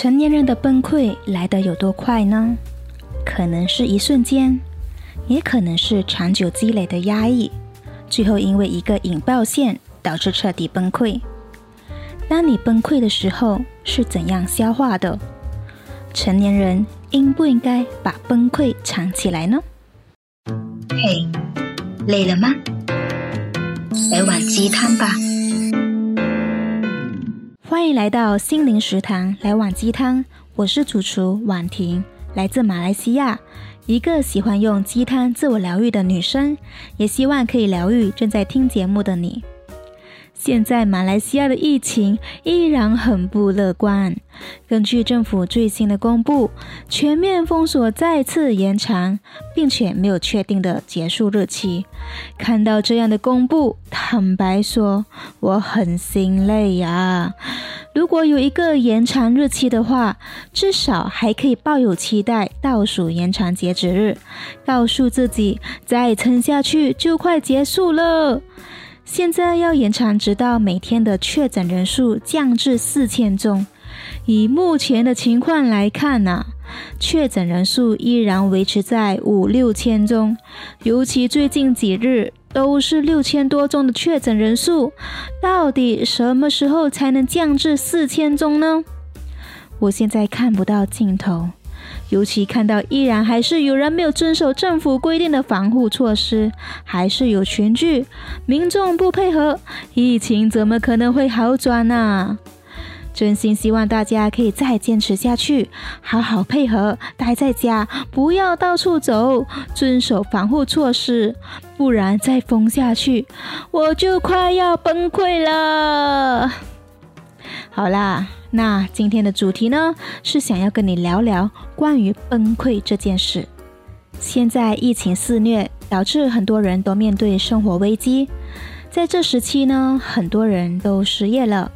成年人的崩溃来得有多快呢？可能是一瞬间，也可能是长久积累的压抑，最后因为一个引爆线导致彻底崩溃。当你崩溃的时候是怎样消化的？成年人应不应该把崩溃藏起来呢？嘿，累了吗？来碗鸡汤吧。欢迎来到心灵食堂，来碗鸡汤。我是主厨婉婷，来自马来西亚，一个喜欢用鸡汤自我疗愈的女生，也希望可以疗愈正在听节目的你。现在马来西亚的疫情依然很不乐观。根据政府最新的公布，全面封锁再次延长，并且没有确定的结束日期。看到这样的公布，坦白说，我很心累呀。如果有一个延长日期的话，至少还可以抱有期待，倒数延长截止日，告诉自己再撑下去就快结束了。现在要延长，直到每天的确诊人数降至四千宗。以目前的情况来看呢、确诊人数依然维持在五六千宗，尤其最近几日都是六千多宗的确诊人数。到底什么时候才能降至四千宗呢？我现在看不到尽头。尤其看到依然还是有人没有遵守政府规定的防护措施，还是有群聚，民众不配合，疫情怎么可能会好转呢？真心希望大家可以再坚持下去，好好配合，待在家，不要到处走，遵守防护措施，不然再封下去，我就快要崩溃了。好啦。那今天的主题呢，是想要跟你聊聊关于崩溃这件事。现在疫情肆虐，导致很多人都面对生活危机。在这时期呢，很多人都失业了，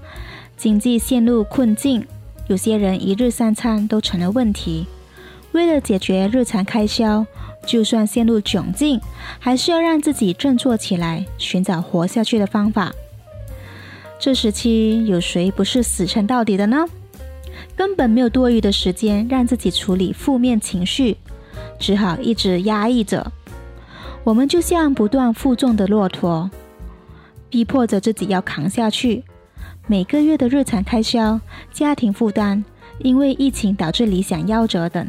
经济陷入困境，有些人一日三餐都成了问题。为了解决日常开销，就算陷入窘境，还是要让自己振作起来，寻找活下去的方法。这时期有谁不是死撑到底的呢？根本没有多余的时间让自己处理负面情绪，只好一直压抑着。我们就像不断负重的骆驼，逼迫着自己要扛下去。每个月的日常开销、家庭负担，因为疫情导致理想夭折等，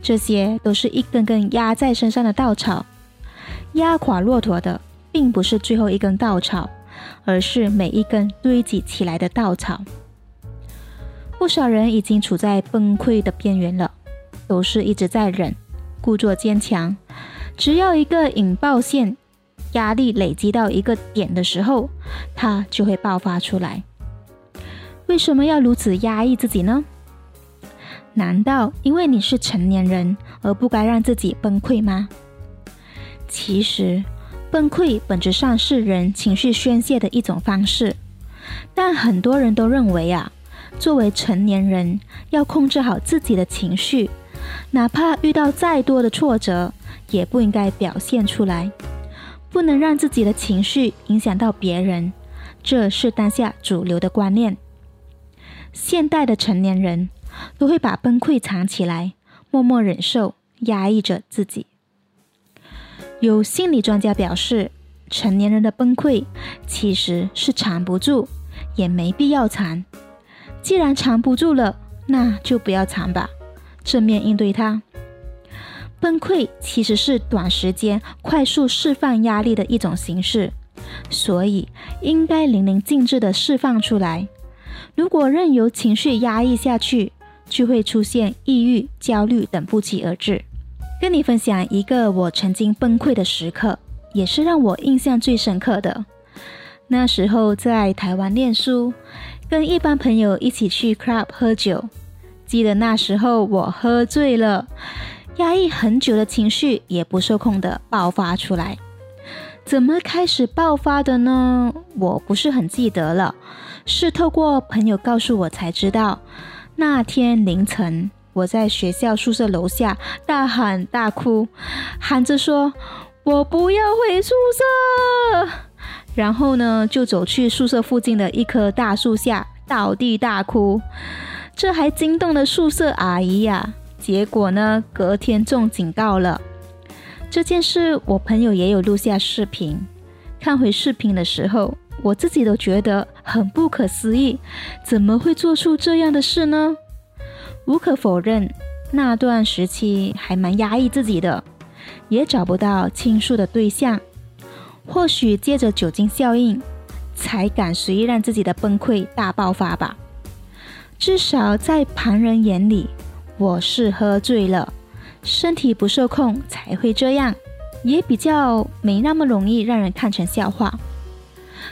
这些都是一根根压在身上的稻草。压垮骆驼的，并不是最后一根稻草。而是每一根堆积起来的稻草。不少人已经处在崩溃的边缘了，都是一直在忍，故作坚强。只要一个引爆线，压力累积到一个点的时候，它就会爆发出来。为什么要如此压抑自己呢？难道因为你是成年人而不该让自己崩溃吗？其实。崩溃本质上是人情绪宣泄的一种方式，但很多人都认为啊，作为成年人要控制好自己的情绪，哪怕遇到再多的挫折，也不应该表现出来，不能让自己的情绪影响到别人，这是当下主流的观念。现代的成年人都会把崩溃藏起来，默默忍受，压抑着自己。有心理专家表示，成年人的崩溃其实是藏不住，也没必要藏。既然藏不住了，那就不要藏吧，正面应对它。崩溃其实是短时间快速释放压力的一种形式，所以应该淋漓尽致地释放出来。如果任由情绪压抑下去，就会出现抑郁、焦虑等不期而至。跟你分享一个我曾经崩溃的时刻，也是让我印象最深刻的。那时候在台湾念书，跟一帮朋友一起去 club 喝酒。记得那时候我喝醉了，压抑很久的情绪也不受控的爆发出来。怎么开始爆发的呢？我不是很记得了，是透过朋友告诉我才知道。那天凌晨。我在学校宿舍楼下大喊大哭，喊着说：“我不要回宿舍。”然后呢，就走去宿舍附近的一棵大树下，倒地大哭。这还惊动了宿舍阿姨呀。结果呢，隔天中警告了。这件事我朋友也有录下视频，看回视频的时候，我自己都觉得很不可思议，怎么会做出这样的事呢？无可否认，那段时期还蛮压抑自己的，也找不到倾诉的对象。或许借着酒精效应，才敢随意让自己的崩溃大爆发吧。至少在旁人眼里，我是喝醉了，身体不受控才会这样，也比较没那么容易让人看成笑话。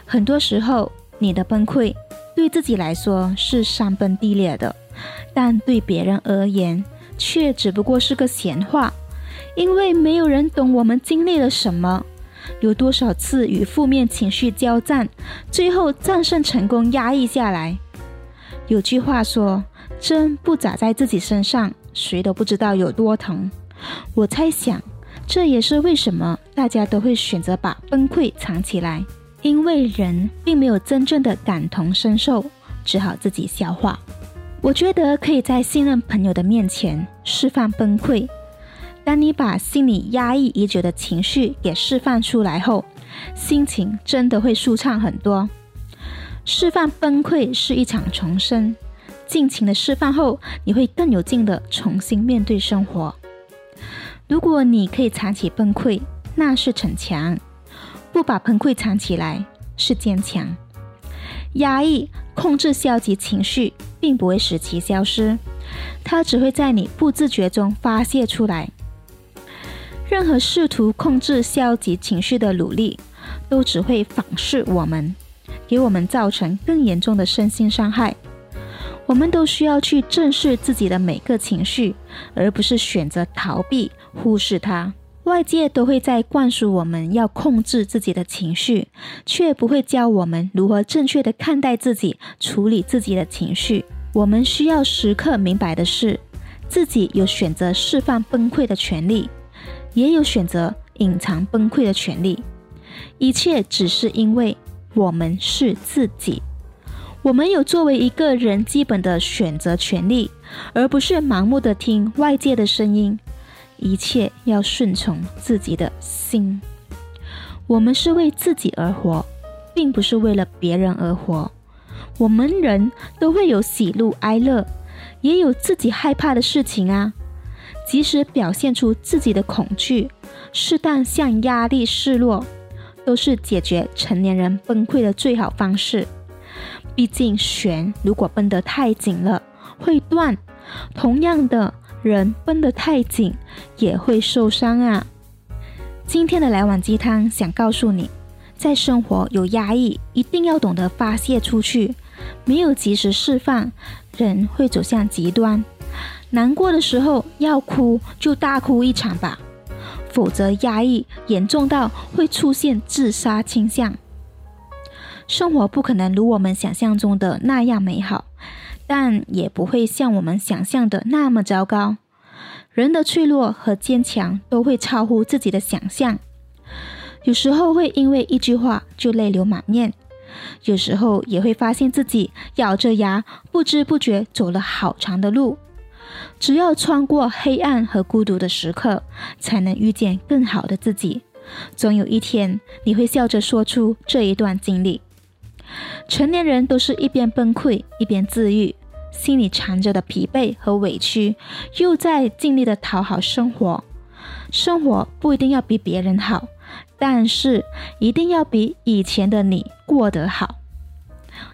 很多时候，你的崩溃对自己来说是山崩地裂的。但对别人而言，却只不过是个闲话，因为没有人懂我们经历了什么，有多少次与负面情绪交战，最后战胜成功，压抑下来。有句话说：“针不扎在自己身上，谁都不知道有多疼。”我猜想，这也是为什么大家都会选择把崩溃藏起来，因为人并没有真正的感同身受，只好自己消化。我觉得可以在信任朋友的面前释放崩溃。当你把心里压抑已久的情绪给释放出来后，心情真的会舒畅很多。释放崩溃是一场重生，尽情的释放后，你会更有劲的重新面对生活。如果你可以藏起崩溃，那是逞强；不把崩溃藏起来，是坚强。压抑、控制消极情绪，并不会使其消失，它只会在你不自觉中发泄出来。任何试图控制消极情绪的努力，都只会反噬我们，给我们造成更严重的身心伤害。我们都需要去正视自己的每个情绪，而不是选择逃避、忽视它。外界都会在灌输我们要控制自己的情绪，却不会教我们如何正确地看待自己、处理自己的情绪。我们需要时刻明白的是，自己有选择释放崩溃的权利，也有选择隐藏崩溃的权利。一切只是因为我们是自己，我们有作为一个人基本的选择权利，而不是盲目的听外界的声音。一切要顺从自己的心。我们是为自己而活，并不是为了别人而活。我们人都会有喜怒哀乐，也有自己害怕的事情啊。及时表现出自己的恐惧，适当向压力示弱，都是解决成年人崩溃的最好方式。毕竟弦如果绷得太紧了，会断。同样的。人绷得太紧也会受伤啊！今天的来碗鸡汤想告诉你，在生活有压抑，一定要懂得发泄出去。没有及时释放，人会走向极端。难过的时候要哭就大哭一场吧，否则压抑严重到会出现自杀倾向。生活不可能如我们想象中的那样美好。但也不会像我们想象的那么糟糕。人的脆弱和坚强都会超乎自己的想象。有时候会因为一句话就泪流满面，有时候也会发现自己咬着牙，不知不觉走了好长的路。只要穿过黑暗和孤独的时刻，才能遇见更好的自己。总有一天，你会笑着说出这一段经历。成年人都是一边崩溃一边自愈，心里藏着的疲惫和委屈，又在尽力的讨好生活。生活不一定要比别人好，但是一定要比以前的你过得好。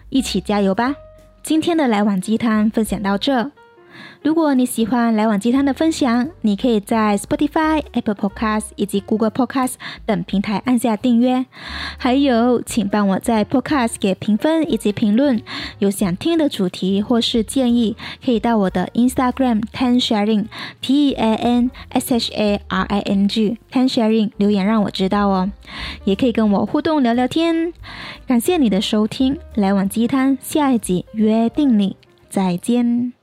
一起加油吧！今天的来碗鸡汤分享到这。如果你喜欢来碗鸡汤的分享，你可以在 Spotify、Apple Podcast 以及 Google Podcast 等平台按下订阅。还有，请帮我在 Podcast 给评分以及评论。有想听的主题或是建议，可以到我的 Instagram Tan Sharing T E A N S H A R I N G Tan Sharing 留言让我知道哦。也可以跟我互动聊聊天。感谢你的收听，来碗鸡汤下一集约定你，再见。